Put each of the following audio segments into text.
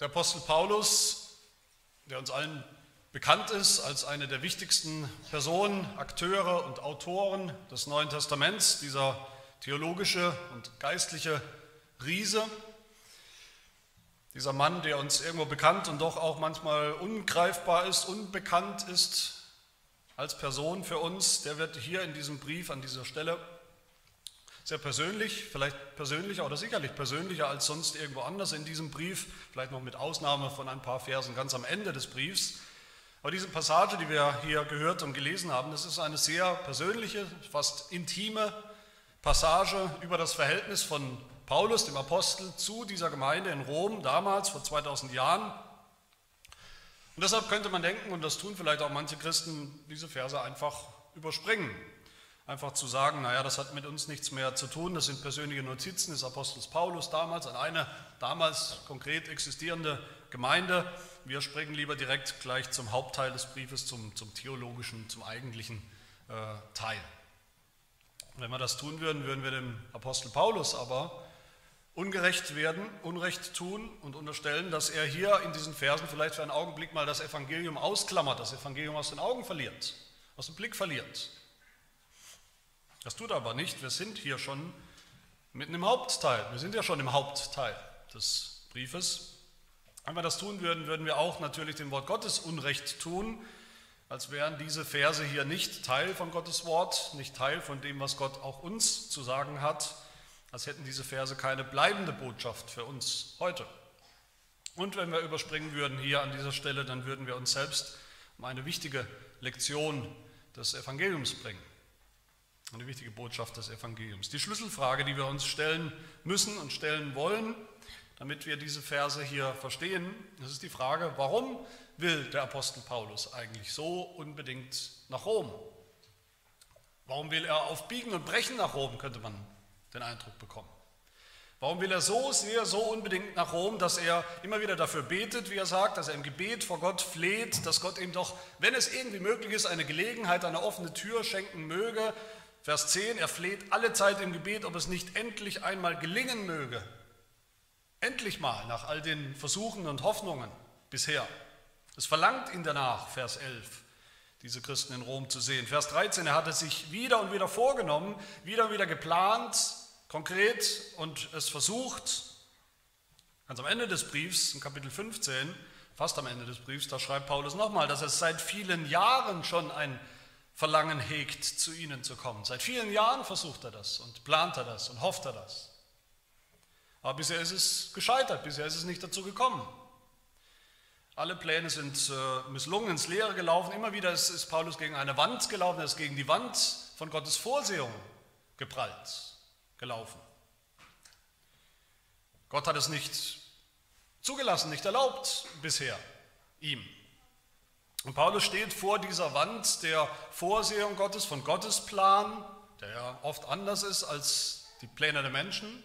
Der Apostel Paulus, der uns allen bekannt ist als eine der wichtigsten Personen, Akteure und Autoren des Neuen Testaments, dieser theologische und geistliche Riese, dieser Mann, der uns irgendwo bekannt und doch auch manchmal ungreifbar ist, unbekannt ist als Person für uns, der wird hier in diesem Brief an dieser Stelle sehr persönlich, vielleicht persönlicher oder sicherlich persönlicher als sonst irgendwo anders in diesem Brief, vielleicht noch mit Ausnahme von ein paar Versen ganz am Ende des Briefs. Aber diese Passage, die wir hier gehört und gelesen haben, das ist eine sehr persönliche, fast intime Passage über das Verhältnis von Paulus, dem Apostel, zu dieser Gemeinde in Rom damals vor 2000 Jahren. Und deshalb könnte man denken, und das tun vielleicht auch manche Christen, diese Verse einfach überspringen einfach zu sagen, naja, das hat mit uns nichts mehr zu tun, das sind persönliche Notizen des Apostels Paulus damals an eine damals konkret existierende Gemeinde. Wir springen lieber direkt gleich zum Hauptteil des Briefes, zum, zum theologischen, zum eigentlichen äh, Teil. Wenn wir das tun würden, würden wir dem Apostel Paulus aber ungerecht werden, Unrecht tun und unterstellen, dass er hier in diesen Versen vielleicht für einen Augenblick mal das Evangelium ausklammert, das Evangelium aus den Augen verliert, aus dem Blick verliert. Das tut aber nicht. Wir sind hier schon mitten im Hauptteil. Wir sind ja schon im Hauptteil des Briefes. Wenn wir das tun würden, würden wir auch natürlich dem Wort Gottes Unrecht tun, als wären diese Verse hier nicht Teil von Gottes Wort, nicht Teil von dem, was Gott auch uns zu sagen hat, als hätten diese Verse keine bleibende Botschaft für uns heute. Und wenn wir überspringen würden hier an dieser Stelle, dann würden wir uns selbst um eine wichtige Lektion des Evangeliums bringen. Eine wichtige Botschaft des Evangeliums. Die Schlüsselfrage, die wir uns stellen müssen und stellen wollen, damit wir diese Verse hier verstehen, das ist die Frage, warum will der Apostel Paulus eigentlich so unbedingt nach Rom? Warum will er auf Biegen und Brechen nach Rom, könnte man den Eindruck bekommen. Warum will er so sehr, so unbedingt nach Rom, dass er immer wieder dafür betet, wie er sagt, dass er im Gebet vor Gott fleht, dass Gott ihm doch, wenn es irgendwie möglich ist, eine Gelegenheit, eine offene Tür schenken möge, Vers 10, er fleht alle Zeit im Gebet, ob es nicht endlich einmal gelingen möge. Endlich mal, nach all den Versuchen und Hoffnungen bisher. Es verlangt ihn danach, Vers 11, diese Christen in Rom zu sehen. Vers 13, er hat es sich wieder und wieder vorgenommen, wieder und wieder geplant, konkret und es versucht. Ganz am Ende des Briefs, in Kapitel 15, fast am Ende des Briefs, da schreibt Paulus nochmal, dass es seit vielen Jahren schon ein Verlangen hegt, zu ihnen zu kommen. Seit vielen Jahren versucht er das und plant er das und hofft er das. Aber bisher ist es gescheitert, bisher ist es nicht dazu gekommen. Alle Pläne sind äh, misslungen, ins Leere gelaufen. Immer wieder ist, ist Paulus gegen eine Wand gelaufen, er ist gegen die Wand von Gottes Vorsehung geprallt, gelaufen. Gott hat es nicht zugelassen, nicht erlaubt bisher ihm. Und Paulus steht vor dieser Wand der Vorsehung Gottes, von Gottes Plan, der ja oft anders ist als die Pläne der Menschen.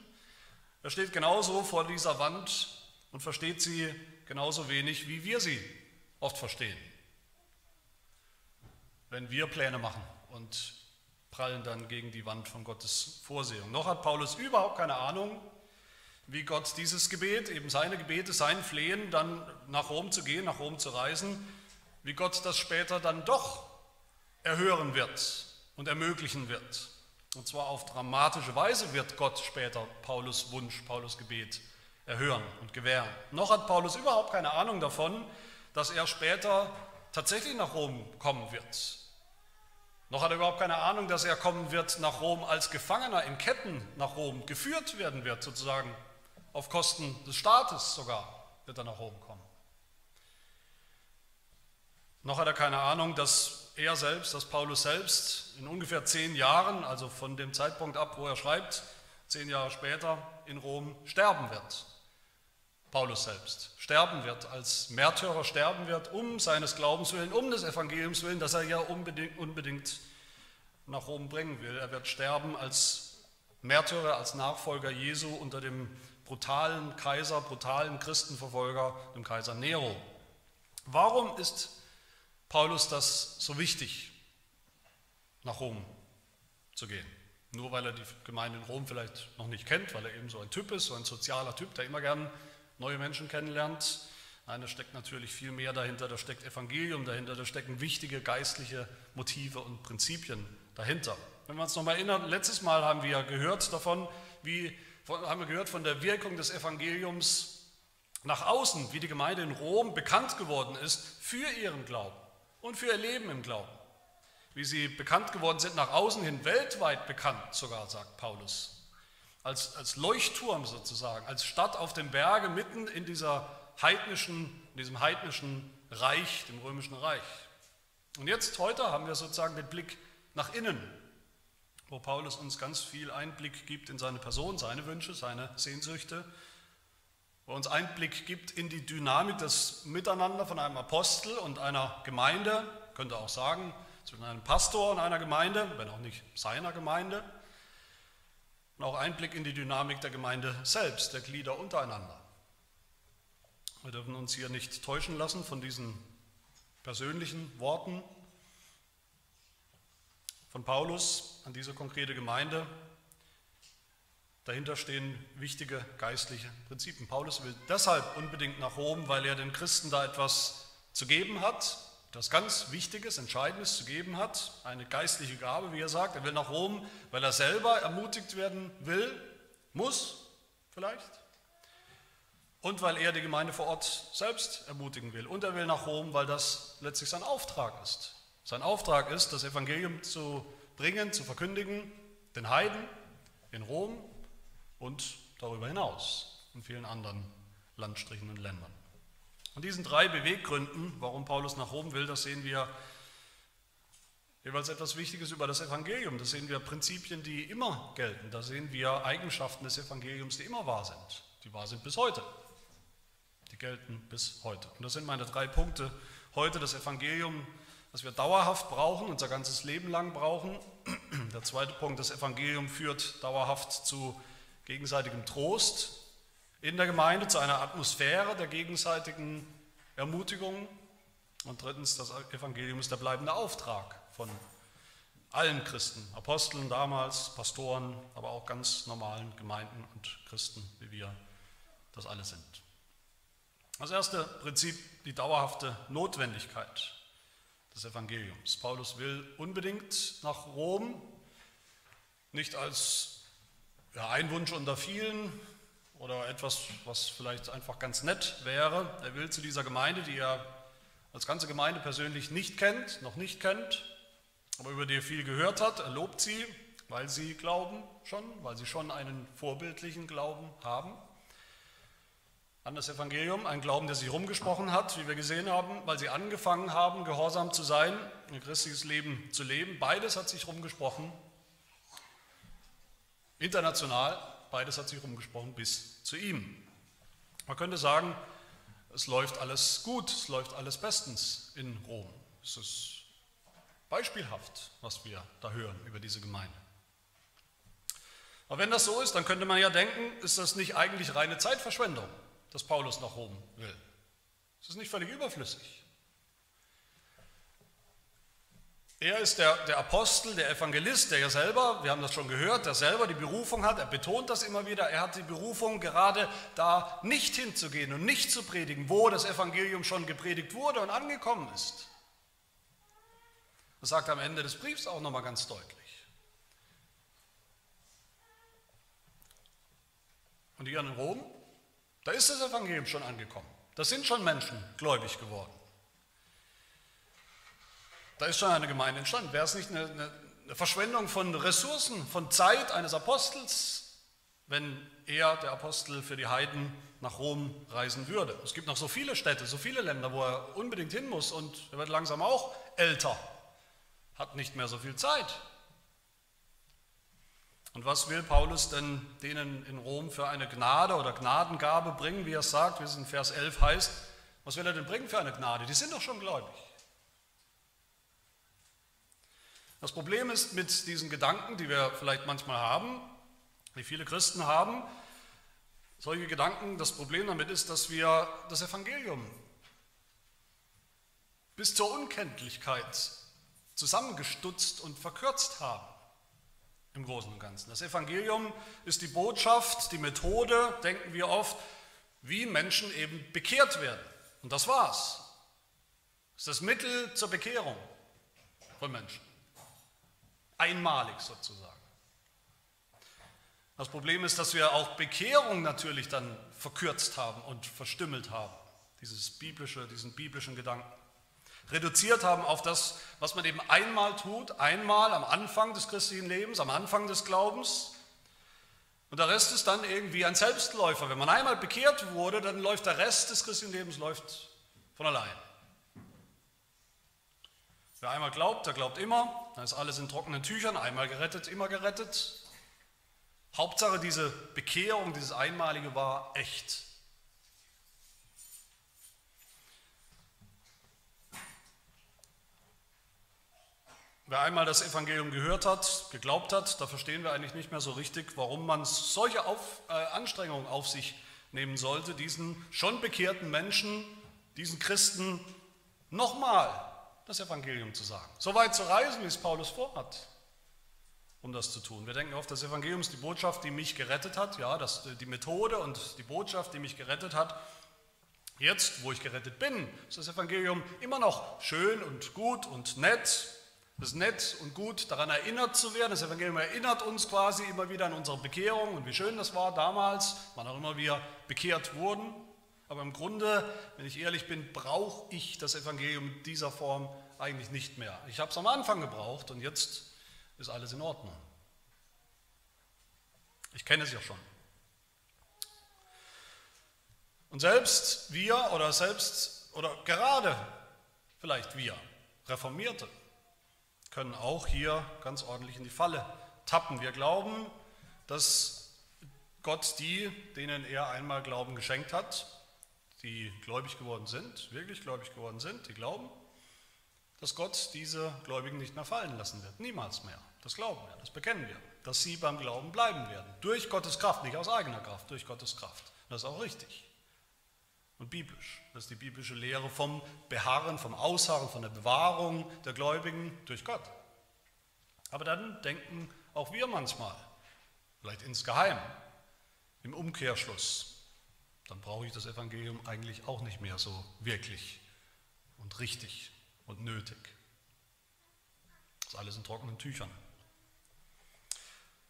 Er steht genauso vor dieser Wand und versteht sie genauso wenig, wie wir sie oft verstehen. Wenn wir Pläne machen und prallen dann gegen die Wand von Gottes Vorsehung. Noch hat Paulus überhaupt keine Ahnung, wie Gott dieses Gebet, eben seine Gebete, sein Flehen, dann nach Rom zu gehen, nach Rom zu reisen, wie Gott das später dann doch erhören wird und ermöglichen wird. Und zwar auf dramatische Weise wird Gott später Paulus Wunsch, Paulus Gebet erhören und gewähren. Noch hat Paulus überhaupt keine Ahnung davon, dass er später tatsächlich nach Rom kommen wird. Noch hat er überhaupt keine Ahnung, dass er kommen wird nach Rom als Gefangener in Ketten nach Rom geführt werden wird, sozusagen auf Kosten des Staates sogar wird er nach Rom kommen. Noch hat er keine Ahnung, dass er selbst, dass Paulus selbst in ungefähr zehn Jahren, also von dem Zeitpunkt ab, wo er schreibt, zehn Jahre später in Rom sterben wird. Paulus selbst sterben wird, als Märtyrer sterben wird, um seines Glaubens willen, um des Evangeliums willen, das er ja unbedingt, unbedingt nach Rom bringen will. Er wird sterben als Märtyrer, als Nachfolger Jesu unter dem brutalen Kaiser, brutalen Christenverfolger, dem Kaiser Nero. Warum ist Paulus das so wichtig, nach Rom zu gehen. Nur weil er die Gemeinde in Rom vielleicht noch nicht kennt, weil er eben so ein Typ ist, so ein sozialer Typ, der immer gern neue Menschen kennenlernt. Nein, da steckt natürlich viel mehr dahinter, da steckt Evangelium dahinter, da stecken wichtige geistliche Motive und Prinzipien dahinter. Wenn wir uns nochmal erinnern, letztes Mal haben wir gehört davon, wie, haben wir gehört von der Wirkung des Evangeliums nach außen, wie die Gemeinde in Rom bekannt geworden ist für ihren Glauben und für ihr Leben im Glauben. Wie sie bekannt geworden sind nach außen hin, weltweit bekannt sogar, sagt Paulus. Als, als Leuchtturm sozusagen, als Stadt auf dem Berge mitten in dieser heidnischen, in diesem heidnischen Reich, dem römischen Reich. Und jetzt, heute, haben wir sozusagen den Blick nach innen, wo Paulus uns ganz viel Einblick gibt in seine Person, seine Wünsche, seine Sehnsüchte, wo uns Einblick gibt in die Dynamik des Miteinander von einem Apostel und einer Gemeinde, könnte auch sagen, zwischen einem Pastor und einer Gemeinde, wenn auch nicht seiner Gemeinde, und auch Einblick in die Dynamik der Gemeinde selbst, der Glieder untereinander. Wir dürfen uns hier nicht täuschen lassen von diesen persönlichen Worten von Paulus an diese konkrete Gemeinde. Dahinter stehen wichtige geistliche Prinzipien. Paulus will deshalb unbedingt nach Rom, weil er den Christen da etwas zu geben hat, etwas ganz Wichtiges, Entscheidendes zu geben hat, eine geistliche Gabe, wie er sagt. Er will nach Rom, weil er selber ermutigt werden will, muss vielleicht und weil er die Gemeinde vor Ort selbst ermutigen will. Und er will nach Rom, weil das letztlich sein Auftrag ist. Sein Auftrag ist, das Evangelium zu bringen, zu verkündigen, den Heiden in Rom und darüber hinaus in vielen anderen Landstrichen und Ländern. Und diesen drei Beweggründen, warum Paulus nach Rom will, das sehen wir jeweils etwas Wichtiges über das Evangelium. Da sehen wir Prinzipien, die immer gelten. Da sehen wir Eigenschaften des Evangeliums, die immer wahr sind, die wahr sind bis heute die gelten bis heute. Und das sind meine drei Punkte heute, das Evangelium, das wir dauerhaft brauchen, unser ganzes Leben lang brauchen. Der zweite Punkt, das Evangelium führt dauerhaft zu gegenseitigem Trost in der Gemeinde, zu einer Atmosphäre der gegenseitigen Ermutigung. Und drittens, das Evangelium ist der bleibende Auftrag von allen Christen, Aposteln damals, Pastoren, aber auch ganz normalen Gemeinden und Christen, wie wir das alle sind. Das erste Prinzip, die dauerhafte Notwendigkeit des Evangeliums. Paulus will unbedingt nach Rom, nicht als ja, ein Wunsch unter vielen oder etwas, was vielleicht einfach ganz nett wäre. Er will zu dieser Gemeinde, die er als ganze Gemeinde persönlich nicht kennt, noch nicht kennt, aber über die er viel gehört hat. Er lobt sie, weil sie glauben schon, weil sie schon einen vorbildlichen Glauben haben an das Evangelium, ein Glauben, der sich rumgesprochen hat, wie wir gesehen haben, weil sie angefangen haben, gehorsam zu sein, ein christliches Leben zu leben. Beides hat sich rumgesprochen, international, beides hat sich rumgesprochen bis zu ihm. Man könnte sagen, es läuft alles gut, es läuft alles bestens in Rom. Es ist beispielhaft, was wir da hören über diese Gemeinde. Aber wenn das so ist, dann könnte man ja denken, ist das nicht eigentlich reine Zeitverschwendung? dass Paulus nach Rom will. Das ist nicht völlig überflüssig. Er ist der, der Apostel, der Evangelist, der ja selber, wir haben das schon gehört, der selber die Berufung hat, er betont das immer wieder, er hat die Berufung gerade da nicht hinzugehen und nicht zu predigen, wo das Evangelium schon gepredigt wurde und angekommen ist. Das sagt er am Ende des Briefs auch nochmal ganz deutlich. Und hier in Rom da ist das Evangelium schon angekommen. Da sind schon Menschen gläubig geworden. Da ist schon eine Gemeinde entstanden. Wäre es nicht eine, eine Verschwendung von Ressourcen, von Zeit eines Apostels, wenn er, der Apostel, für die Heiden nach Rom reisen würde? Es gibt noch so viele Städte, so viele Länder, wo er unbedingt hin muss und er wird langsam auch älter, hat nicht mehr so viel Zeit. Und was will Paulus denn denen in Rom für eine Gnade oder Gnadengabe bringen, wie er sagt, wie es in Vers 11 heißt? Was will er denn bringen für eine Gnade? Die sind doch schon gläubig. Das Problem ist mit diesen Gedanken, die wir vielleicht manchmal haben, wie viele Christen haben, solche Gedanken, das Problem damit ist, dass wir das Evangelium bis zur Unkenntlichkeit zusammengestutzt und verkürzt haben im Großen und Ganzen. Das Evangelium ist die Botschaft, die Methode, denken wir oft, wie Menschen eben bekehrt werden. Und das war's. Das ist das Mittel zur Bekehrung von Menschen. Einmalig sozusagen. Das Problem ist, dass wir auch Bekehrung natürlich dann verkürzt haben und verstümmelt haben. Dieses biblische, diesen biblischen Gedanken. Reduziert haben auf das, was man eben einmal tut, einmal am Anfang des christlichen Lebens, am Anfang des Glaubens. Und der Rest ist dann irgendwie ein Selbstläufer. Wenn man einmal bekehrt wurde, dann läuft der Rest des christlichen Lebens läuft von allein. Wer einmal glaubt, der glaubt immer, dann ist alles in trockenen Tüchern, einmal gerettet, immer gerettet. Hauptsache, diese Bekehrung, dieses Einmalige war echt. Wer einmal das Evangelium gehört hat, geglaubt hat, da verstehen wir eigentlich nicht mehr so richtig, warum man solche auf, äh, Anstrengungen auf sich nehmen sollte, diesen schon bekehrten Menschen, diesen Christen nochmal das Evangelium zu sagen. So weit zu reisen, wie es Paulus vorhat, um das zu tun. Wir denken oft, das Evangelium ist die Botschaft, die mich gerettet hat, ja, das, die Methode und die Botschaft, die mich gerettet hat. Jetzt, wo ich gerettet bin, ist das Evangelium immer noch schön und gut und nett. Es ist nett und gut, daran erinnert zu werden. Das Evangelium erinnert uns quasi immer wieder an unsere Bekehrung und wie schön das war damals, wann auch immer wir bekehrt wurden. Aber im Grunde, wenn ich ehrlich bin, brauche ich das Evangelium in dieser Form eigentlich nicht mehr. Ich habe es am Anfang gebraucht und jetzt ist alles in Ordnung. Ich kenne es ja schon. Und selbst wir oder selbst oder gerade vielleicht wir, Reformierte, können auch hier ganz ordentlich in die Falle tappen. Wir glauben, dass Gott die, denen er einmal Glauben geschenkt hat, die gläubig geworden sind, wirklich gläubig geworden sind, die glauben, dass Gott diese Gläubigen nicht mehr fallen lassen wird. Niemals mehr. Das glauben wir, das bekennen wir. Dass sie beim Glauben bleiben werden. Durch Gottes Kraft, nicht aus eigener Kraft, durch Gottes Kraft. Das ist auch richtig. Und biblisch. Das ist die biblische Lehre vom Beharren, vom Ausharren, von der Bewahrung der Gläubigen durch Gott. Aber dann denken auch wir manchmal, vielleicht insgeheim, im Umkehrschluss, dann brauche ich das Evangelium eigentlich auch nicht mehr so wirklich und richtig und nötig. Das ist alles in trockenen Tüchern.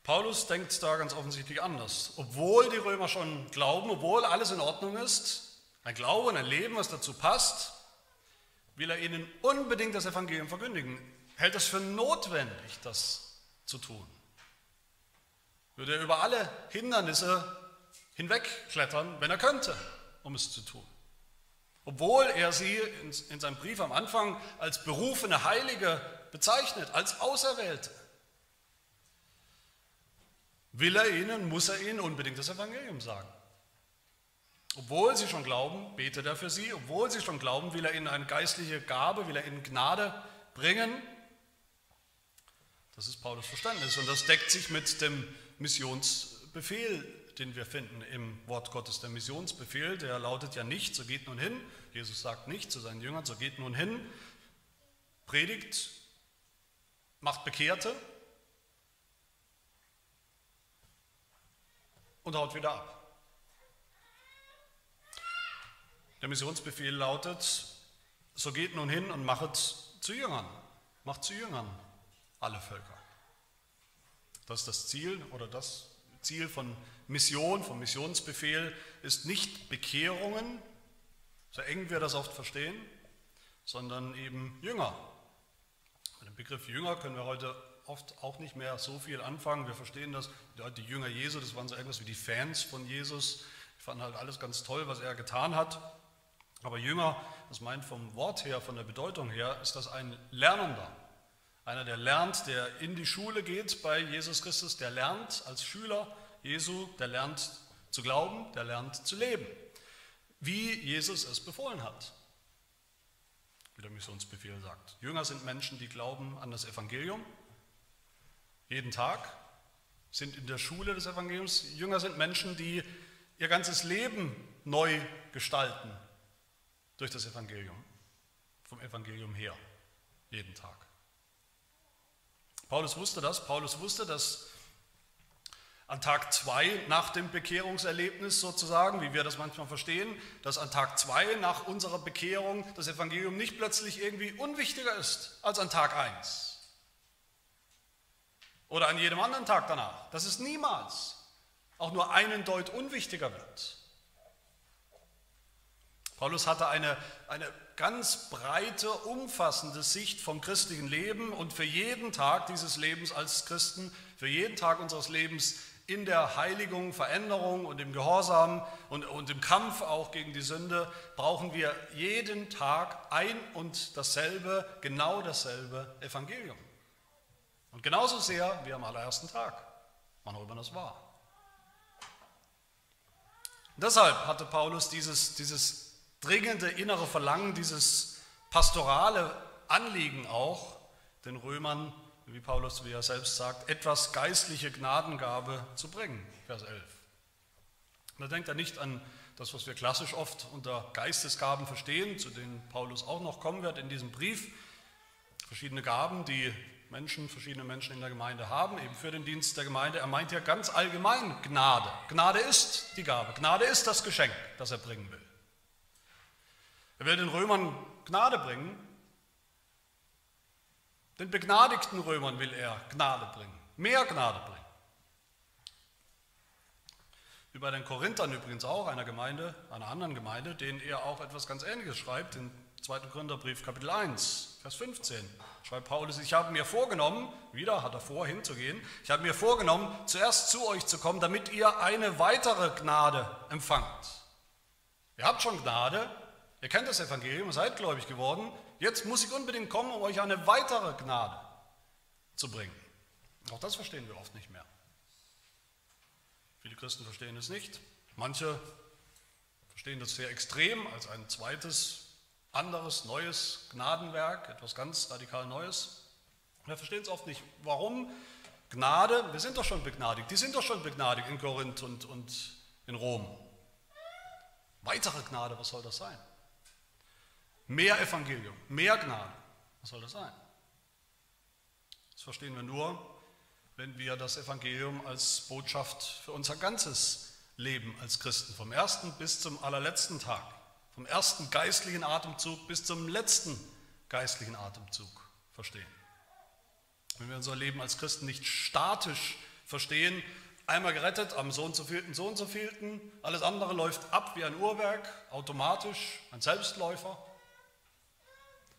Paulus denkt da ganz offensichtlich anders. Obwohl die Römer schon glauben, obwohl alles in Ordnung ist, ein Glaube und ein Leben, was dazu passt, will er ihnen unbedingt das Evangelium verkündigen. Hält es für notwendig, das zu tun. Würde er über alle Hindernisse hinwegklettern, wenn er könnte, um es zu tun. Obwohl er sie in seinem Brief am Anfang als berufene Heilige bezeichnet, als Auserwählte, will er ihnen, muss er ihnen unbedingt das Evangelium sagen. Obwohl sie schon glauben, betet er für sie. Obwohl sie schon glauben, will er ihnen eine geistliche Gabe, will er ihnen Gnade bringen. Das ist Paulus Verständnis und das deckt sich mit dem Missionsbefehl den wir finden im Wort Gottes, der Missionsbefehl, der lautet ja nicht, so geht nun hin. Jesus sagt nicht zu seinen Jüngern, so geht nun hin, predigt, macht Bekehrte und haut wieder ab. Der Missionsbefehl lautet, so geht nun hin und machet zu Jüngern, macht zu Jüngern alle Völker. Das ist das Ziel oder das Ziel von Mission, vom Missionsbefehl ist nicht Bekehrungen, so eng wir das oft verstehen, sondern eben Jünger. Mit dem Begriff Jünger können wir heute oft auch nicht mehr so viel anfangen. Wir verstehen das, die Jünger Jesu, das waren so irgendwas wie die Fans von Jesus. Die fanden halt alles ganz toll, was er getan hat. Aber Jünger, das meint vom Wort her, von der Bedeutung her, ist das ein Lernender. Einer, der lernt, der in die Schule geht bei Jesus Christus, der lernt als Schüler Jesu, der lernt zu glauben, der lernt zu leben, wie Jesus es befohlen hat, wie der Missionsbefehl sagt. Jünger sind Menschen, die glauben an das Evangelium, jeden Tag, sind in der Schule des Evangeliums. Jünger sind Menschen, die ihr ganzes Leben neu gestalten durch das Evangelium, vom Evangelium her, jeden Tag. Paulus wusste das. Paulus wusste, dass an Tag 2 nach dem Bekehrungserlebnis sozusagen, wie wir das manchmal verstehen, dass an Tag 2 nach unserer Bekehrung das Evangelium nicht plötzlich irgendwie unwichtiger ist als an Tag 1 oder an jedem anderen Tag danach. Dass es niemals auch nur einen Deut unwichtiger wird. Paulus hatte eine, eine ganz breite, umfassende Sicht vom christlichen Leben und für jeden Tag dieses Lebens als Christen, für jeden Tag unseres Lebens in der Heiligung, Veränderung und im Gehorsam und, und im Kampf auch gegen die Sünde brauchen wir jeden Tag ein und dasselbe, genau dasselbe Evangelium. Und genauso sehr wie am allerersten Tag, wann auch immer das war. Deshalb hatte Paulus dieses, dieses dringende innere Verlangen, dieses pastorale Anliegen auch, den Römern wie Paulus, wie er selbst sagt, etwas geistliche Gnadengabe zu bringen. Vers 11. da denkt er nicht an das, was wir klassisch oft unter Geistesgaben verstehen, zu denen Paulus auch noch kommen wird in diesem Brief. Verschiedene Gaben, die Menschen, verschiedene Menschen in der Gemeinde haben, eben für den Dienst der Gemeinde. Er meint ja ganz allgemein Gnade. Gnade ist die Gabe. Gnade ist das Geschenk, das er bringen will. Er will den Römern Gnade bringen, den begnadigten Römern will er Gnade bringen, mehr Gnade bringen. Wie bei den Korinthern übrigens auch, einer Gemeinde, einer anderen Gemeinde, denen er auch etwas ganz Ähnliches schreibt, im 2. Korintherbrief Kapitel 1, Vers 15, schreibt Paulus, ich habe mir vorgenommen, wieder hat er vor, hinzugehen, ich habe mir vorgenommen, zuerst zu euch zu kommen, damit ihr eine weitere Gnade empfangt. Ihr habt schon Gnade, ihr kennt das Evangelium, seid gläubig geworden, Jetzt muss ich unbedingt kommen, um euch eine weitere Gnade zu bringen. Auch das verstehen wir oft nicht mehr. Viele Christen verstehen es nicht. Manche verstehen das sehr extrem als ein zweites, anderes, neues Gnadenwerk, etwas ganz radikal Neues. Wir verstehen es oft nicht. Warum Gnade? Wir sind doch schon begnadigt. Die sind doch schon begnadigt in Korinth und, und in Rom. Weitere Gnade, was soll das sein? Mehr Evangelium, mehr Gnade. Was soll das sein? Das verstehen wir nur, wenn wir das Evangelium als Botschaft für unser ganzes Leben als Christen, vom ersten bis zum allerletzten Tag, vom ersten geistlichen Atemzug bis zum letzten geistlichen Atemzug verstehen. Wenn wir unser Leben als Christen nicht statisch verstehen, einmal gerettet, am Sohn zu vielten, Sohn zu vielten, alles andere läuft ab wie ein Uhrwerk, automatisch, ein Selbstläufer,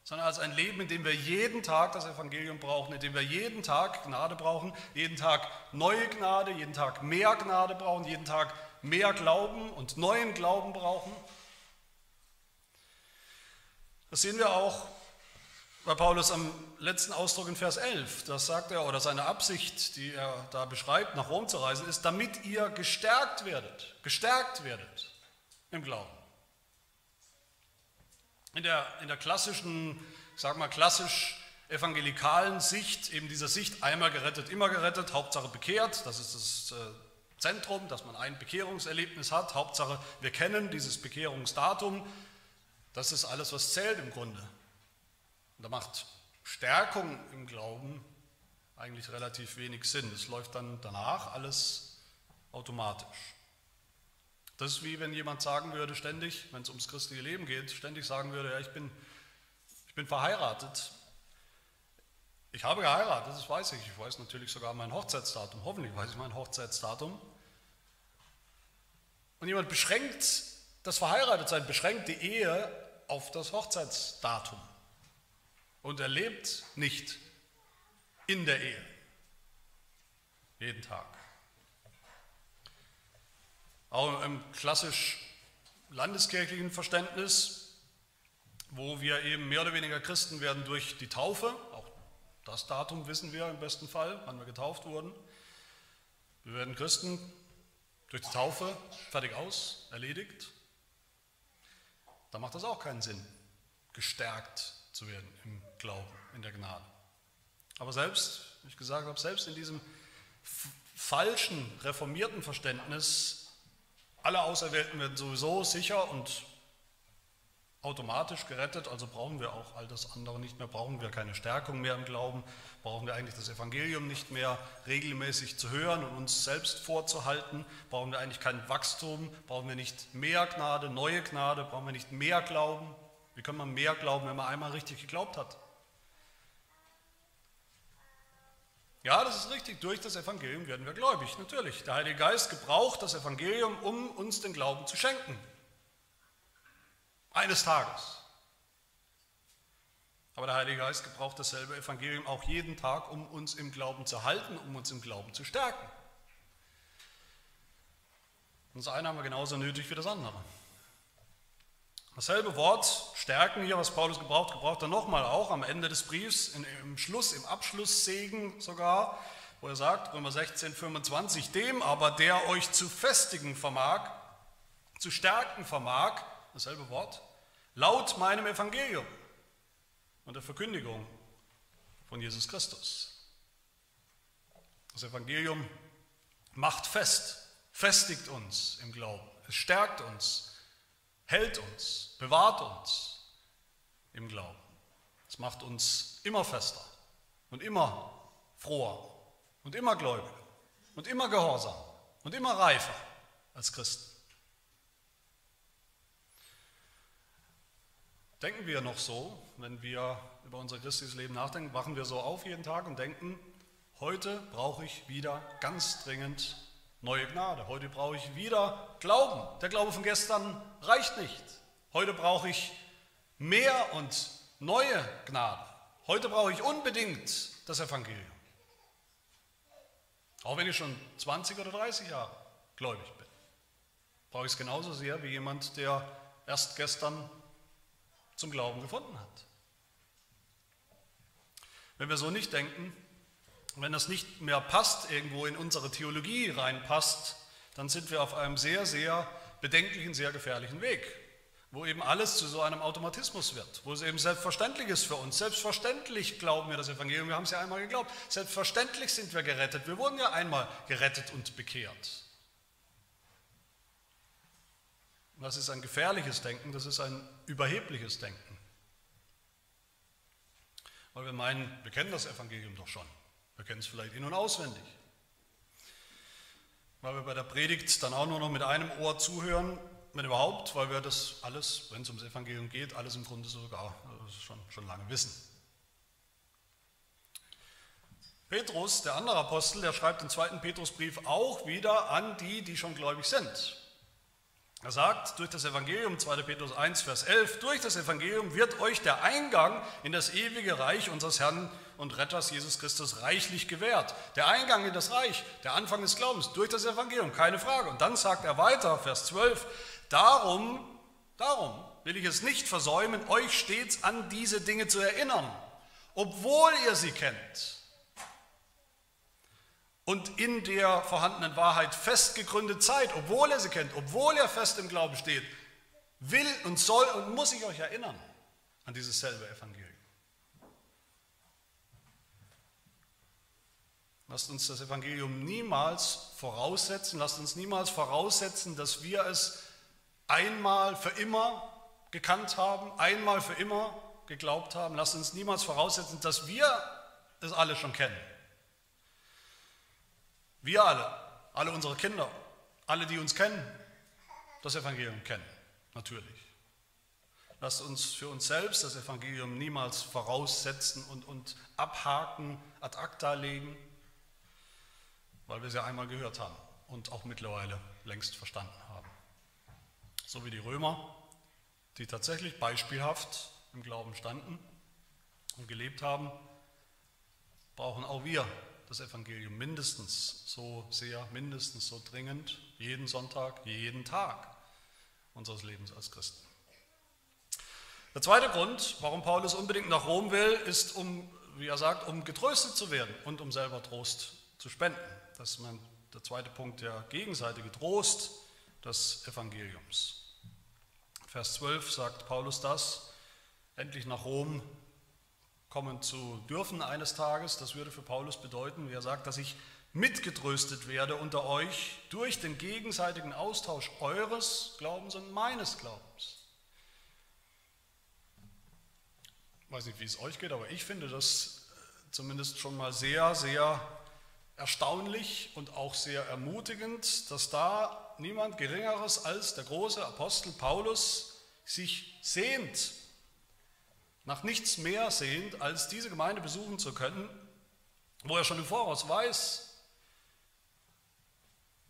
sondern als ein Leben, in dem wir jeden Tag das Evangelium brauchen, in dem wir jeden Tag Gnade brauchen, jeden Tag neue Gnade, jeden Tag mehr Gnade brauchen, jeden Tag mehr Glauben und neuen Glauben brauchen. Das sehen wir auch bei Paulus am letzten Ausdruck in Vers 11. Das sagt er, oder seine Absicht, die er da beschreibt, nach Rom zu reisen, ist, damit ihr gestärkt werdet, gestärkt werdet im Glauben. In der, in der klassischen, ich sag mal klassisch evangelikalen Sicht, eben dieser Sicht, einmal gerettet, immer gerettet, Hauptsache bekehrt, das ist das äh, Zentrum, dass man ein Bekehrungserlebnis hat, Hauptsache wir kennen dieses Bekehrungsdatum, das ist alles, was zählt im Grunde. Und da macht Stärkung im Glauben eigentlich relativ wenig Sinn. Es läuft dann danach alles automatisch. Das ist wie wenn jemand sagen würde, ständig, wenn es ums christliche Leben geht, ständig sagen würde, ja, ich bin, ich bin verheiratet. Ich habe geheiratet, das weiß ich. Ich weiß natürlich sogar mein Hochzeitsdatum. Hoffentlich weiß ich mein Hochzeitsdatum. Und jemand beschränkt das Verheiratetsein, beschränkt die Ehe auf das Hochzeitsdatum. Und er lebt nicht in der Ehe. Jeden Tag. Auch im klassisch landeskirchlichen Verständnis, wo wir eben mehr oder weniger Christen werden durch die Taufe, auch das Datum wissen wir im besten Fall, wann wir getauft wurden. Wir werden Christen durch die Taufe, fertig aus, erledigt. Da macht das auch keinen Sinn, gestärkt zu werden im Glauben, in der Gnade. Aber selbst, wie ich gesagt habe, selbst in diesem falschen, reformierten Verständnis alle Auserwählten werden sowieso sicher und automatisch gerettet, also brauchen wir auch all das andere nicht mehr, brauchen wir keine Stärkung mehr im Glauben, brauchen wir eigentlich das Evangelium nicht mehr regelmäßig zu hören und uns selbst vorzuhalten, brauchen wir eigentlich kein Wachstum, brauchen wir nicht mehr Gnade, neue Gnade, brauchen wir nicht mehr Glauben. Wie kann man mehr glauben, wenn man einmal richtig geglaubt hat? Ja, das ist richtig, durch das Evangelium werden wir gläubig, natürlich. Der Heilige Geist gebraucht das Evangelium, um uns den Glauben zu schenken. Eines Tages. Aber der Heilige Geist gebraucht dasselbe Evangelium auch jeden Tag, um uns im Glauben zu halten, um uns im Glauben zu stärken. Und das eine haben wir genauso nötig wie das andere. Dasselbe Wort stärken hier, was Paulus gebraucht, gebraucht er nochmal auch am Ende des Briefs, im Schluss, im Abschlusssegen sogar, wo er sagt, Römer 16, 25, dem aber, der euch zu festigen vermag, zu stärken vermag, dasselbe Wort, laut meinem Evangelium und der Verkündigung von Jesus Christus. Das Evangelium macht fest, festigt uns im Glauben, es stärkt uns, hält uns, bewahrt uns im Glauben. Es macht uns immer fester und immer froher und immer gläubiger und immer gehorsam und immer reifer als Christen. Denken wir noch so, wenn wir über unser christliches Leben nachdenken, wachen wir so auf jeden Tag und denken, heute brauche ich wieder ganz dringend neue Gnade. Heute brauche ich wieder Glauben. Der Glaube von gestern reicht nicht. Heute brauche ich mehr und neue Gnade. Heute brauche ich unbedingt das Evangelium. Auch wenn ich schon 20 oder 30 Jahre gläubig bin, brauche ich es genauso sehr wie jemand, der erst gestern zum Glauben gefunden hat. Wenn wir so nicht denken, wenn das nicht mehr passt, irgendwo in unsere Theologie reinpasst, dann sind wir auf einem sehr, sehr bedenklichen, sehr gefährlichen Weg, wo eben alles zu so einem Automatismus wird, wo es eben selbstverständlich ist für uns. Selbstverständlich glauben wir das Evangelium, wir haben es ja einmal geglaubt. Selbstverständlich sind wir gerettet, wir wurden ja einmal gerettet und bekehrt. Das ist ein gefährliches Denken, das ist ein überhebliches Denken. Weil wir meinen, wir kennen das Evangelium doch schon. Wir kennen es vielleicht in- und auswendig. Weil wir bei der Predigt dann auch nur noch mit einem Ohr zuhören, wenn überhaupt, weil wir das alles, wenn es ums Evangelium geht, alles im Grunde sogar schon, schon lange wissen. Petrus, der andere Apostel, der schreibt im zweiten Petrusbrief auch wieder an die, die schon gläubig sind. Er sagt durch das Evangelium, 2. Petrus 1, Vers 11, durch das Evangelium wird euch der Eingang in das ewige Reich unseres Herrn und Retters Jesus Christus reichlich gewährt. Der Eingang in das Reich, der Anfang des Glaubens, durch das Evangelium, keine Frage. Und dann sagt er weiter, Vers 12, darum, darum will ich es nicht versäumen, euch stets an diese Dinge zu erinnern, obwohl ihr sie kennt und in der vorhandenen Wahrheit festgegründet seid, obwohl er sie kennt, obwohl er fest im Glauben steht, will und soll und muss ich euch erinnern an dieses selbe Evangelium. Lasst uns das Evangelium niemals voraussetzen, lasst uns niemals voraussetzen, dass wir es einmal für immer gekannt haben, einmal für immer geglaubt haben. Lasst uns niemals voraussetzen, dass wir es alle schon kennen. Wir alle, alle unsere Kinder, alle, die uns kennen, das Evangelium kennen, natürlich. Lasst uns für uns selbst das Evangelium niemals voraussetzen und, und abhaken, ad acta legen, weil wir ja einmal gehört haben und auch mittlerweile längst verstanden haben. So wie die Römer, die tatsächlich beispielhaft im Glauben standen und gelebt haben, brauchen auch wir das Evangelium mindestens so sehr, mindestens so dringend, jeden Sonntag, jeden Tag unseres Lebens als Christen. Der zweite Grund, warum Paulus unbedingt nach Rom will, ist, um, wie er sagt, um getröstet zu werden und um selber Trost zu spenden. Das ist mein, der zweite Punkt, der gegenseitige Trost des Evangeliums. Vers 12 sagt Paulus das, endlich nach Rom kommen zu dürfen eines Tages. Das würde für Paulus bedeuten, wie er sagt, dass ich mitgetröstet werde unter euch durch den gegenseitigen Austausch eures Glaubens und meines Glaubens. weiß nicht, wie es euch geht, aber ich finde das zumindest schon mal sehr, sehr erstaunlich und auch sehr ermutigend, dass da niemand Geringeres als der große Apostel Paulus sich sehnt, nach nichts mehr sehnt, als diese Gemeinde besuchen zu können, wo er schon im Voraus weiß,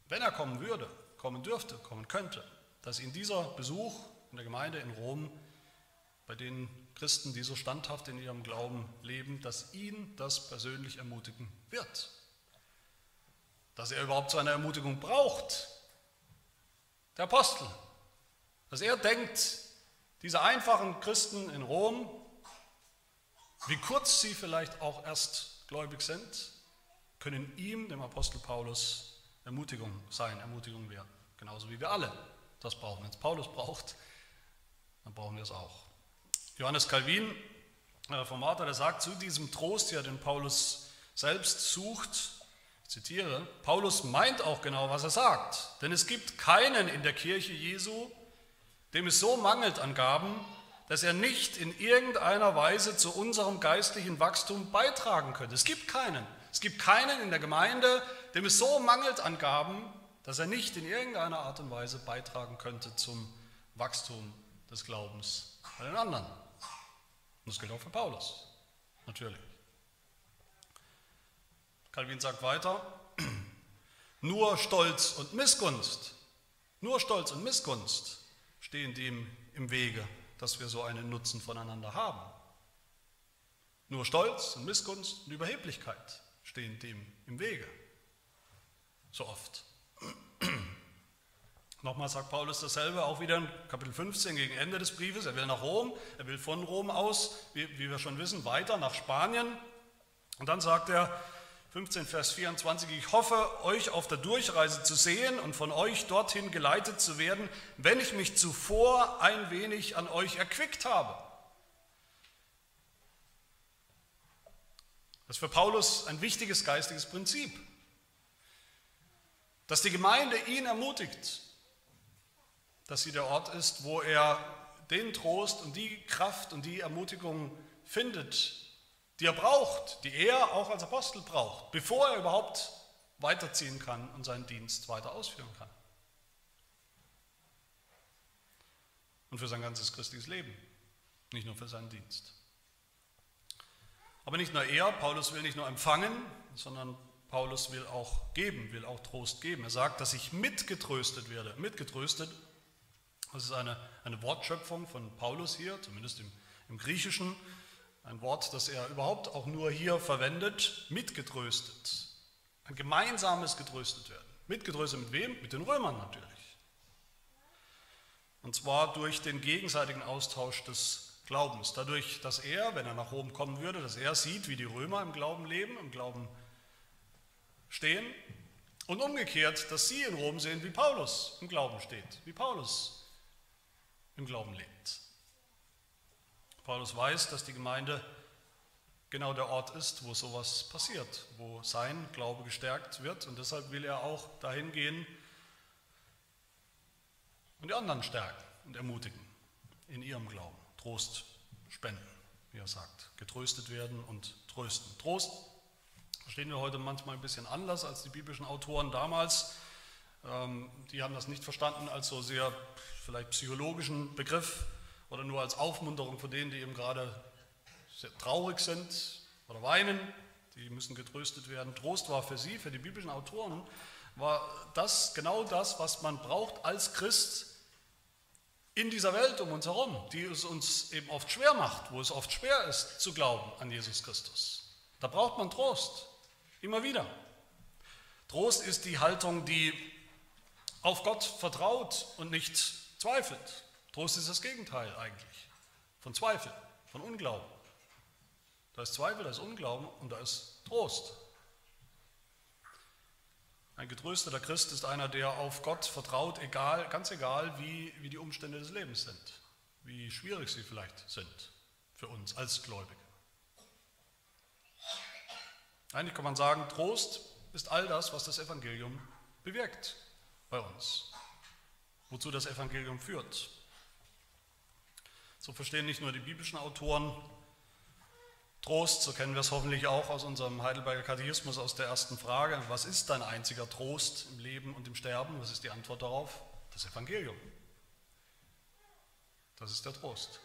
wenn er kommen würde, kommen dürfte, kommen könnte, dass ihn dieser Besuch in der Gemeinde in Rom, bei den Christen, die so standhaft in ihrem Glauben leben, dass ihn das persönlich ermutigen wird. Dass er überhaupt so eine Ermutigung braucht, der Apostel. Dass er denkt, diese einfachen Christen in Rom, wie kurz sie vielleicht auch erst gläubig sind, können ihm, dem Apostel Paulus, Ermutigung sein, Ermutigung werden. Genauso wie wir alle das brauchen. Wenn es Paulus braucht, dann brauchen wir es auch. Johannes Calvin, der Reformator, der sagt zu diesem Trost, ja, den Paulus selbst sucht, zitiere, Paulus meint auch genau, was er sagt. Denn es gibt keinen in der Kirche Jesu, dem es so mangelt an Gaben, dass er nicht in irgendeiner Weise zu unserem geistlichen Wachstum beitragen könnte. Es gibt keinen. Es gibt keinen in der Gemeinde, dem es so mangelt an Gaben, dass er nicht in irgendeiner Art und Weise beitragen könnte zum Wachstum des Glaubens bei den anderen. Und das gilt auch für Paulus, natürlich. Calvin sagt weiter, nur Stolz und Missgunst, nur Stolz und Missgunst stehen dem im Wege, dass wir so einen Nutzen voneinander haben. Nur Stolz und Missgunst und Überheblichkeit stehen dem im Wege. So oft. Nochmal sagt Paulus dasselbe, auch wieder in Kapitel 15 gegen Ende des Briefes. Er will nach Rom, er will von Rom aus, wie, wie wir schon wissen, weiter nach Spanien. Und dann sagt er, 15 Vers 24, ich hoffe, euch auf der Durchreise zu sehen und von euch dorthin geleitet zu werden, wenn ich mich zuvor ein wenig an euch erquickt habe. Das ist für Paulus ein wichtiges geistiges Prinzip, dass die Gemeinde ihn ermutigt, dass sie der Ort ist, wo er den Trost und die Kraft und die Ermutigung findet, die er braucht, die er auch als Apostel braucht, bevor er überhaupt weiterziehen kann und seinen Dienst weiter ausführen kann. Und für sein ganzes christliches Leben, nicht nur für seinen Dienst. Aber nicht nur er, Paulus will nicht nur empfangen, sondern Paulus will auch geben, will auch Trost geben. Er sagt, dass ich mitgetröstet werde. Mitgetröstet, das ist eine, eine Wortschöpfung von Paulus hier, zumindest im, im Griechischen. Ein Wort, das er überhaupt auch nur hier verwendet, mitgetröstet. Ein gemeinsames getröstet werden. Mitgetröstet mit wem? Mit den Römern natürlich. Und zwar durch den gegenseitigen Austausch des Glaubens. Dadurch, dass er, wenn er nach Rom kommen würde, dass er sieht, wie die Römer im Glauben leben, im Glauben stehen. Und umgekehrt, dass sie in Rom sehen, wie Paulus im Glauben steht, wie Paulus im Glauben lebt. Paulus weiß, dass die Gemeinde genau der Ort ist, wo sowas passiert, wo sein Glaube gestärkt wird und deshalb will er auch dahin gehen und die anderen stärken und ermutigen in ihrem Glauben, Trost spenden, wie er sagt, getröstet werden und trösten. Trost verstehen wir heute manchmal ein bisschen anders als die biblischen Autoren damals. Ähm, die haben das nicht verstanden als so sehr vielleicht psychologischen Begriff, oder nur als Aufmunterung für denen, die eben gerade sehr traurig sind oder weinen, die müssen getröstet werden. Trost war für sie, für die biblischen Autoren, war das genau das, was man braucht als Christ in dieser Welt um uns herum, die es uns eben oft schwer macht, wo es oft schwer ist zu glauben an Jesus Christus. Da braucht man Trost, immer wieder. Trost ist die Haltung, die auf Gott vertraut und nicht zweifelt. Trost ist das Gegenteil eigentlich von Zweifel, von Unglauben. Da ist Zweifel, da ist Unglauben und da ist Trost. Ein getrösteter Christ ist einer, der auf Gott vertraut, egal, ganz egal, wie, wie die Umstände des Lebens sind, wie schwierig sie vielleicht sind für uns als Gläubige. Eigentlich kann man sagen, Trost ist all das, was das Evangelium bewirkt bei uns, wozu das Evangelium führt. So verstehen nicht nur die biblischen Autoren Trost, so kennen wir es hoffentlich auch aus unserem Heidelberger Katechismus, aus der ersten Frage. Was ist dein einziger Trost im Leben und im Sterben? Was ist die Antwort darauf? Das Evangelium. Das ist der Trost.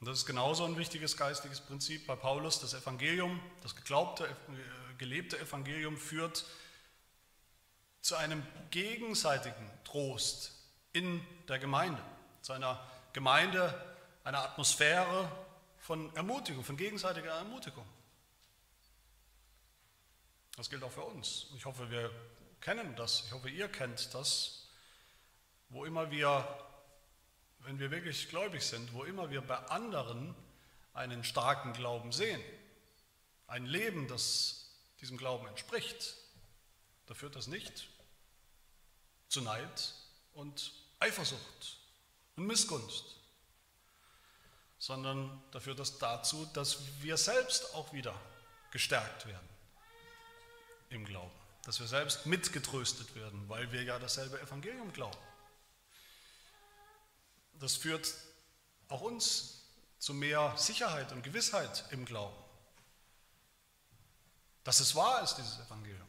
Und das ist genauso ein wichtiges geistiges Prinzip bei Paulus. Das Evangelium, das geglaubte, äh, gelebte Evangelium führt zu einem gegenseitigen Trost in der Gemeinde, zu einer Gemeinde, einer Atmosphäre von Ermutigung, von gegenseitiger Ermutigung. Das gilt auch für uns. Ich hoffe, wir kennen das. Ich hoffe, ihr kennt das. Wo immer wir wenn wir wirklich gläubig sind, wo immer wir bei anderen einen starken Glauben sehen, ein Leben, das diesem Glauben entspricht, da führt das nicht zu Neid und Eifersucht und Missgunst, sondern da führt das dazu, dass wir selbst auch wieder gestärkt werden im Glauben, dass wir selbst mitgetröstet werden, weil wir ja dasselbe Evangelium glauben das führt auch uns zu mehr Sicherheit und Gewissheit im Glauben. Dass es wahr ist, dieses Evangelium.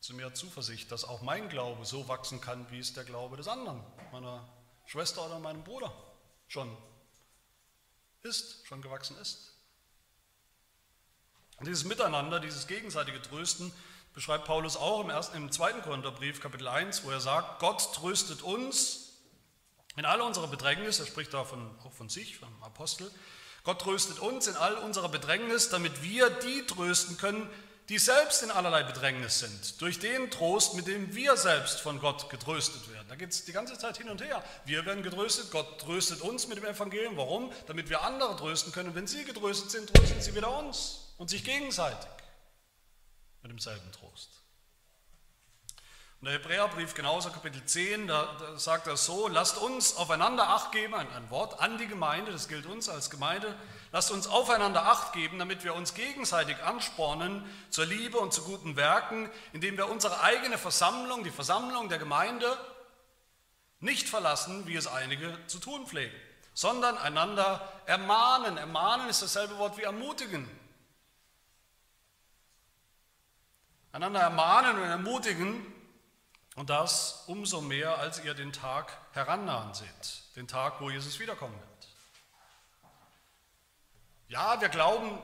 Zu mehr Zuversicht, dass auch mein Glaube so wachsen kann, wie es der Glaube des anderen, meiner Schwester oder meinem Bruder schon ist, schon gewachsen ist. Und dieses Miteinander, dieses gegenseitige Trösten beschreibt Paulus auch im, ersten, im zweiten Korintherbrief, Kapitel 1, wo er sagt, Gott tröstet uns in all unserer Bedrängnis, er spricht davon auch von sich, vom Apostel, Gott tröstet uns in all unserer Bedrängnis, damit wir die trösten können, die selbst in allerlei Bedrängnis sind, durch den Trost, mit dem wir selbst von Gott getröstet werden. Da geht es die ganze Zeit hin und her. Wir werden getröstet, Gott tröstet uns mit dem Evangelium. Warum? Damit wir andere trösten können. Wenn sie getröstet sind, trösten sie wieder uns und sich gegenseitig mit demselben Trost. Und der Hebräerbrief genauso, Kapitel 10, da, da, sagt er so, lasst uns aufeinander Acht geben, ein, ein Wort an die Gemeinde, das gilt uns als Gemeinde, lasst uns aufeinander Acht geben, damit wir uns gegenseitig anspornen zur Liebe und zu guten Werken, indem wir unsere eigene Versammlung, die Versammlung der Gemeinde, nicht verlassen, wie es einige zu tun pflegen, sondern einander ermahnen. Ermahnen ist dasselbe Wort wie ermutigen. Einander ermahnen und ermutigen, und das umso mehr, als ihr den Tag herannahen seht, den Tag, wo Jesus wiederkommen wird. Ja, wir glauben,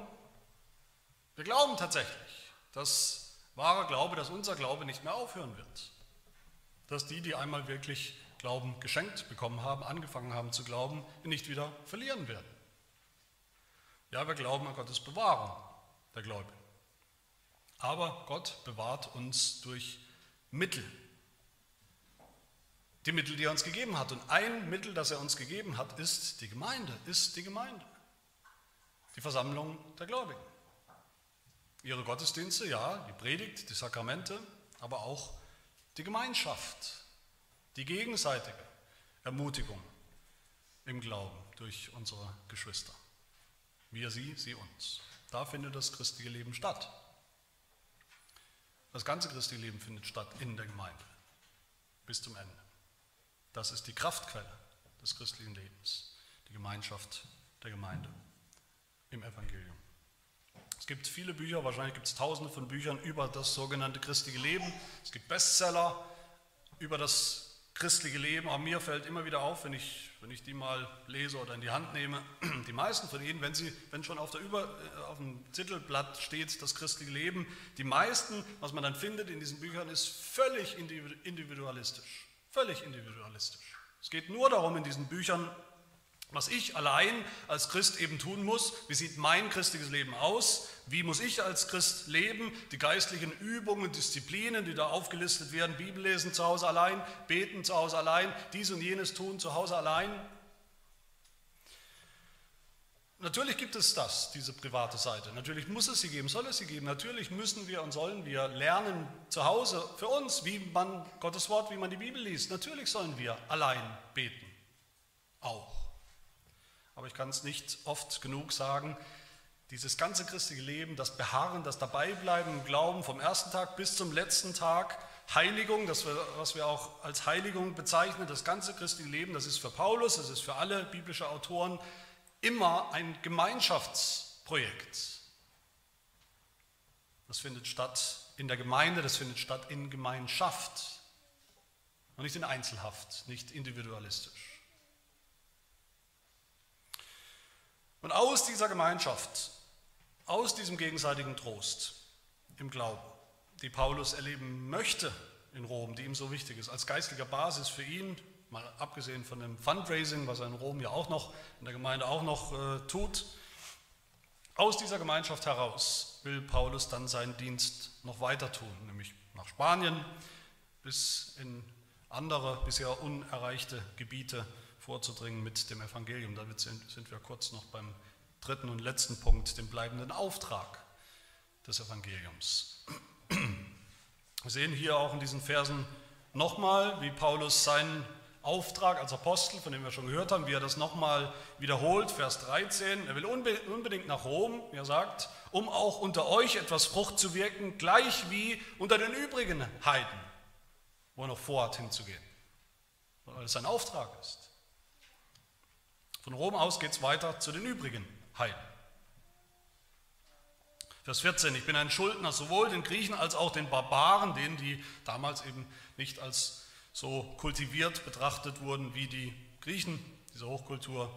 wir glauben tatsächlich, dass wahrer Glaube, dass unser Glaube nicht mehr aufhören wird. Dass die, die einmal wirklich Glauben geschenkt bekommen haben, angefangen haben zu glauben, nicht wieder verlieren werden. Ja, wir glauben an Gottes Bewahrung der Gläubigen. Aber Gott bewahrt uns durch Mittel, die Mittel, die er uns gegeben hat. Und ein Mittel, das er uns gegeben hat, ist die Gemeinde, ist die Gemeinde. Die Versammlung der Gläubigen. Ihre Gottesdienste, ja, die Predigt, die Sakramente, aber auch die Gemeinschaft, die gegenseitige Ermutigung im Glauben durch unsere Geschwister. Wir sie, sie uns. Da findet das christliche Leben statt. Das ganze christliche Leben findet statt in der Gemeinde bis zum Ende. Das ist die Kraftquelle des christlichen Lebens, die Gemeinschaft der Gemeinde im Evangelium. Es gibt viele Bücher, wahrscheinlich gibt es tausende von Büchern über das sogenannte christliche Leben. Es gibt Bestseller über das christliche Leben. Aber mir fällt immer wieder auf, wenn ich, wenn ich die mal lese oder in die Hand nehme, die meisten von ihnen, wenn, sie, wenn schon auf, der Über, äh, auf dem Titelblatt steht, das christliche Leben, die meisten, was man dann findet in diesen Büchern, ist völlig individualistisch. Völlig individualistisch. Es geht nur darum in diesen Büchern, was ich allein als Christ eben tun muss. Wie sieht mein christliches Leben aus? Wie muss ich als Christ leben? Die geistlichen Übungen, Disziplinen, die da aufgelistet werden. Bibel lesen zu Hause allein, beten zu Hause allein, dies und jenes tun zu Hause allein. Natürlich gibt es das, diese private Seite. Natürlich muss es sie geben, soll es sie geben. Natürlich müssen wir und sollen wir lernen zu Hause für uns, wie man Gottes Wort, wie man die Bibel liest. Natürlich sollen wir allein beten. Auch. Aber ich kann es nicht oft genug sagen, dieses ganze christliche Leben, das Beharren, das Dabeibleiben im Glauben vom ersten Tag bis zum letzten Tag, Heiligung, das was wir auch als Heiligung bezeichnen, das ganze christliche Leben, das ist für Paulus, das ist für alle biblische Autoren immer ein Gemeinschaftsprojekt. Das findet statt in der Gemeinde, das findet statt in Gemeinschaft und nicht in Einzelhaft, nicht individualistisch. Und aus dieser Gemeinschaft, aus diesem gegenseitigen Trost im Glauben, die Paulus erleben möchte in Rom, die ihm so wichtig ist, als geistlicher Basis für ihn, mal abgesehen von dem Fundraising, was er in Rom ja auch noch, in der Gemeinde auch noch äh, tut, aus dieser Gemeinschaft heraus will Paulus dann seinen Dienst noch weiter tun, nämlich nach Spanien bis in andere bisher unerreichte Gebiete vorzudringen mit dem Evangelium. Damit sind wir kurz noch beim dritten und letzten Punkt, dem bleibenden Auftrag des Evangeliums. Wir sehen hier auch in diesen Versen nochmal, wie Paulus seinen Auftrag als Apostel, von dem wir schon gehört haben, wie er das nochmal wiederholt, Vers 13. Er will unbedingt nach Rom, wie er sagt, um auch unter euch etwas Frucht zu wirken, gleich wie unter den übrigen Heiden, wo er noch vorhat hinzugehen, weil es sein Auftrag ist. Von Rom aus geht es weiter zu den übrigen Heiden. Vers 14, ich bin ein Schuldner sowohl den Griechen als auch den Barbaren, denen die damals eben nicht als so kultiviert betrachtet wurden wie die Griechen, diese Hochkultur.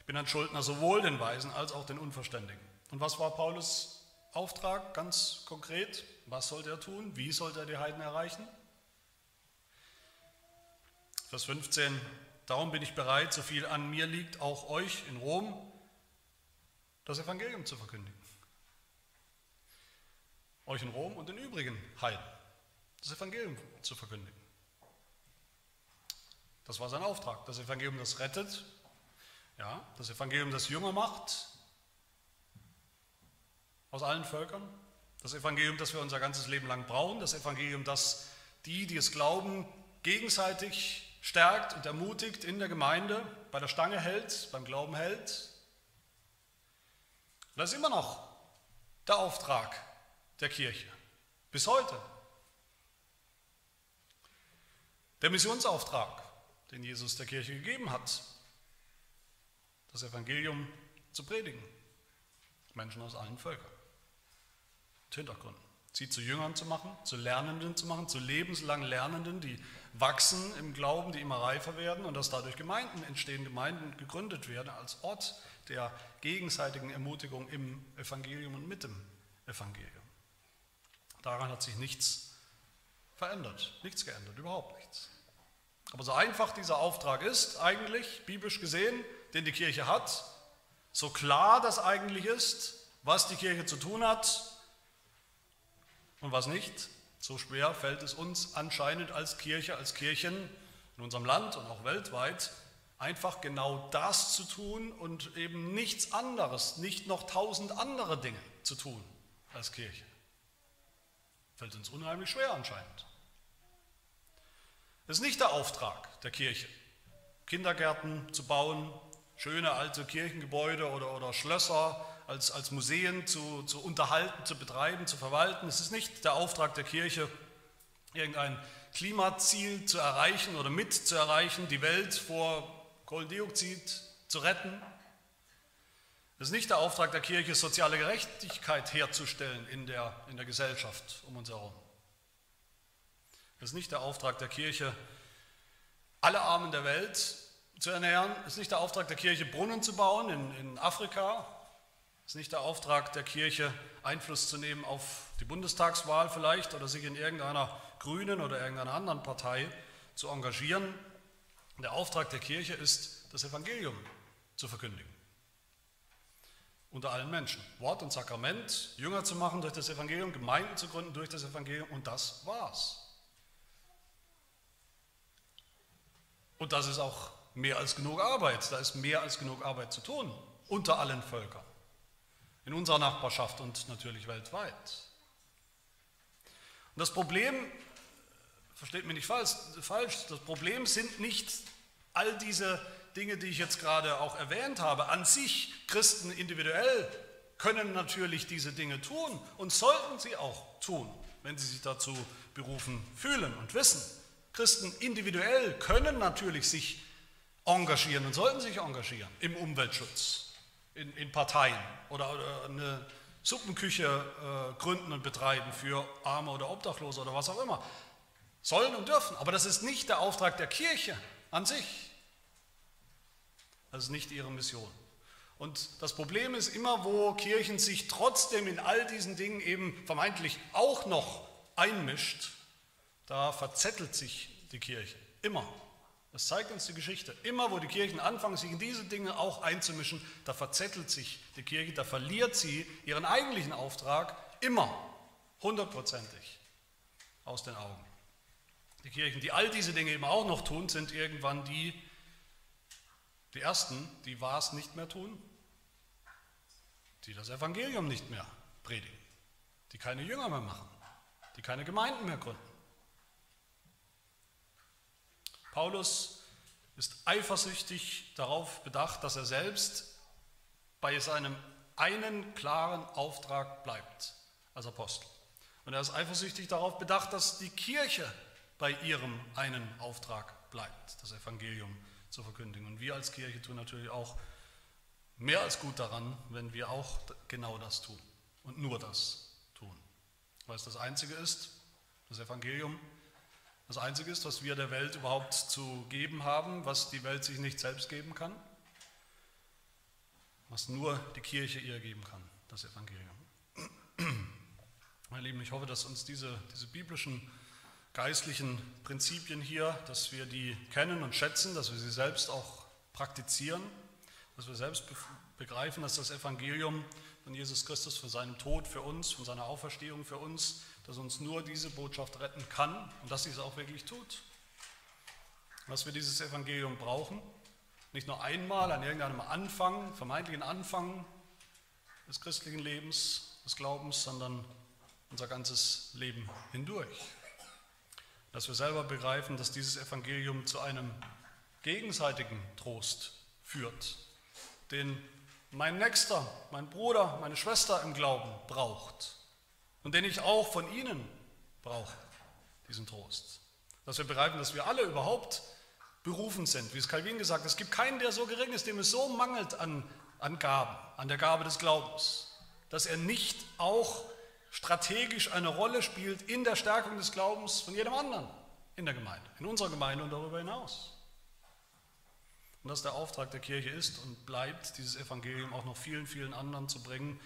Ich bin ein Schuldner sowohl den Weisen als auch den Unverständigen. Und was war Paulus Auftrag ganz konkret? Was sollte er tun? Wie sollte er die Heiden erreichen? Vers 15, darum bin ich bereit, so viel an mir liegt, auch euch in Rom das Evangelium zu verkündigen. Euch in Rom und den übrigen Heiden das Evangelium zu verkündigen. Das war sein Auftrag. Das Evangelium, das rettet, ja, das Evangelium, das jünger macht aus allen Völkern, das Evangelium, das wir unser ganzes Leben lang brauchen, das Evangelium, das die, die es glauben, gegenseitig stärkt und ermutigt in der Gemeinde, bei der Stange hält, beim Glauben hält. Und das ist immer noch der Auftrag der Kirche, bis heute. Der Missionsauftrag den Jesus der Kirche gegeben hat, das Evangelium zu predigen. Menschen aus allen Völkern und Hintergründen. Sie zu Jüngern zu machen, zu Lernenden zu machen, zu lebenslang Lernenden, die wachsen im Glauben, die immer reifer werden und dass dadurch Gemeinden entstehen, Gemeinden gegründet werden als Ort der gegenseitigen Ermutigung im Evangelium und mit dem Evangelium. Daran hat sich nichts verändert, nichts geändert, überhaupt nichts. Aber so einfach dieser Auftrag ist, eigentlich, biblisch gesehen, den die Kirche hat, so klar das eigentlich ist, was die Kirche zu tun hat und was nicht, so schwer fällt es uns anscheinend als Kirche, als Kirchen in unserem Land und auch weltweit, einfach genau das zu tun und eben nichts anderes, nicht noch tausend andere Dinge zu tun als Kirche. Fällt uns unheimlich schwer anscheinend. Das ist nicht der Auftrag der Kirche, Kindergärten zu bauen, schöne alte Kirchengebäude oder, oder Schlösser als, als Museen zu, zu unterhalten, zu betreiben, zu verwalten. Es ist nicht der Auftrag der Kirche, irgendein Klimaziel zu erreichen oder mit zu erreichen, die Welt vor Kohlendioxid zu retten. Es ist nicht der Auftrag der Kirche, soziale Gerechtigkeit herzustellen in der, in der Gesellschaft um uns herum. Es ist nicht der Auftrag der Kirche, alle Armen der Welt zu ernähren. Es ist nicht der Auftrag der Kirche, Brunnen zu bauen in, in Afrika. Es ist nicht der Auftrag der Kirche, Einfluss zu nehmen auf die Bundestagswahl vielleicht oder sich in irgendeiner grünen oder irgendeiner anderen Partei zu engagieren. Der Auftrag der Kirche ist, das Evangelium zu verkündigen. Unter allen Menschen. Wort und Sakrament, Jünger zu machen durch das Evangelium, Gemeinden zu gründen durch das Evangelium und das war's. Und das ist auch mehr als genug Arbeit. Da ist mehr als genug Arbeit zu tun unter allen Völkern. In unserer Nachbarschaft und natürlich weltweit. Und das Problem, versteht mich nicht falsch, das Problem sind nicht all diese Dinge, die ich jetzt gerade auch erwähnt habe. An sich, Christen individuell können natürlich diese Dinge tun und sollten sie auch tun, wenn sie sich dazu berufen fühlen und wissen. Christen individuell können natürlich sich engagieren und sollten sich engagieren im Umweltschutz, in, in Parteien oder, oder eine Suppenküche äh, gründen und betreiben für Arme oder Obdachlose oder was auch immer. Sollen und dürfen. Aber das ist nicht der Auftrag der Kirche an sich. Das ist nicht ihre Mission. Und das Problem ist immer, wo Kirchen sich trotzdem in all diesen Dingen eben vermeintlich auch noch einmischt, da verzettelt sich die Kirche. Immer. Das zeigt uns die Geschichte. Immer, wo die Kirchen anfangen, sich in diese Dinge auch einzumischen, da verzettelt sich die Kirche, da verliert sie ihren eigentlichen Auftrag immer, hundertprozentig, aus den Augen. Die Kirchen, die all diese Dinge eben auch noch tun, sind irgendwann die, die Ersten, die was nicht mehr tun, die das Evangelium nicht mehr predigen, die keine Jünger mehr machen, die keine Gemeinden mehr gründen. Paulus ist eifersüchtig darauf bedacht, dass er selbst bei seinem einen klaren Auftrag bleibt als Apostel. Und er ist eifersüchtig darauf bedacht, dass die Kirche bei ihrem einen Auftrag bleibt, das Evangelium zu verkündigen. Und wir als Kirche tun natürlich auch mehr als gut daran, wenn wir auch genau das tun und nur das tun. Weil es das Einzige ist, das Evangelium, das Einzige ist, was wir der Welt überhaupt zu geben haben, was die Welt sich nicht selbst geben kann, was nur die Kirche ihr geben kann, das Evangelium. Meine Lieben, ich hoffe, dass uns diese, diese biblischen geistlichen Prinzipien hier, dass wir die kennen und schätzen, dass wir sie selbst auch praktizieren, dass wir selbst begreifen, dass das Evangelium von Jesus Christus für seinen Tod für uns, von seiner Auferstehung für uns dass uns nur diese Botschaft retten kann und dass sie es auch wirklich tut. Dass wir dieses Evangelium brauchen, nicht nur einmal an irgendeinem Anfang, vermeintlichen Anfang des christlichen Lebens, des Glaubens, sondern unser ganzes Leben hindurch. Dass wir selber begreifen, dass dieses Evangelium zu einem gegenseitigen Trost führt, den mein Nächster, mein Bruder, meine Schwester im Glauben braucht und den ich auch von Ihnen brauche, diesen Trost. Dass wir begreifen, dass wir alle überhaupt berufen sind. Wie es Calvin gesagt hat, es gibt keinen, der so gering ist, dem es so mangelt an, an Gaben, an der Gabe des Glaubens, dass er nicht auch strategisch eine Rolle spielt in der Stärkung des Glaubens von jedem anderen in der Gemeinde, in unserer Gemeinde und darüber hinaus. Und dass der Auftrag der Kirche ist und bleibt, dieses Evangelium auch noch vielen, vielen anderen zu bringen,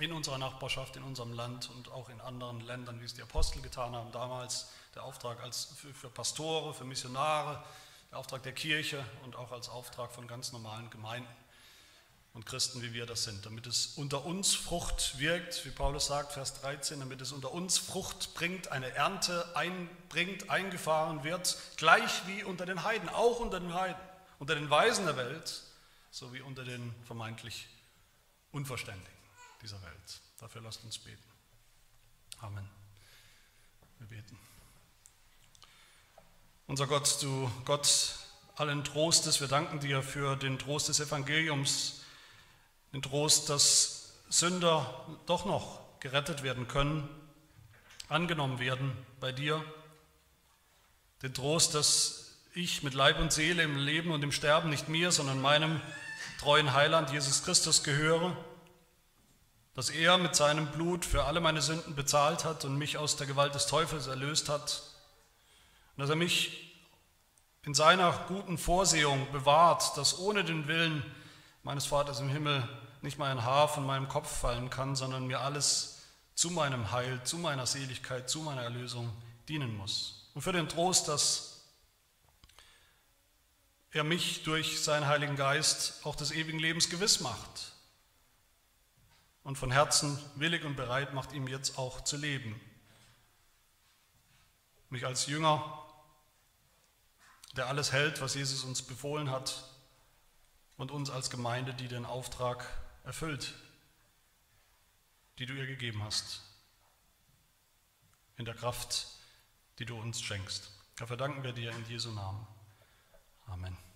in unserer Nachbarschaft, in unserem Land und auch in anderen Ländern, wie es die Apostel getan haben damals, der Auftrag als für, für Pastore, für Missionare, der Auftrag der Kirche und auch als Auftrag von ganz normalen Gemeinden und Christen, wie wir das sind, damit es unter uns Frucht wirkt, wie Paulus sagt, Vers 13, damit es unter uns Frucht bringt, eine Ernte einbringt, eingefahren wird, gleich wie unter den Heiden, auch unter den Heiden, unter den Weisen der Welt, sowie unter den vermeintlich Unverständigen dieser Welt. Dafür lasst uns beten. Amen. Wir beten. Unser Gott, du Gott allen Trostes, wir danken dir für den Trost des Evangeliums, den Trost, dass Sünder doch noch gerettet werden können, angenommen werden bei dir, den Trost, dass ich mit Leib und Seele im Leben und im Sterben nicht mir, sondern meinem treuen Heiland Jesus Christus gehöre dass er mit seinem Blut für alle meine Sünden bezahlt hat und mich aus der Gewalt des Teufels erlöst hat und dass er mich in seiner guten Vorsehung bewahrt, dass ohne den Willen meines Vaters im Himmel nicht mal ein Haar von meinem Kopf fallen kann, sondern mir alles zu meinem Heil, zu meiner Seligkeit, zu meiner Erlösung dienen muss. Und für den Trost, dass er mich durch seinen Heiligen Geist auch des ewigen Lebens gewiss macht und von Herzen willig und bereit macht, ihm jetzt auch zu leben. Mich als Jünger, der alles hält, was Jesus uns befohlen hat, und uns als Gemeinde, die den Auftrag erfüllt, die du ihr gegeben hast, in der Kraft, die du uns schenkst. Dafür danken wir dir in Jesu Namen. Amen.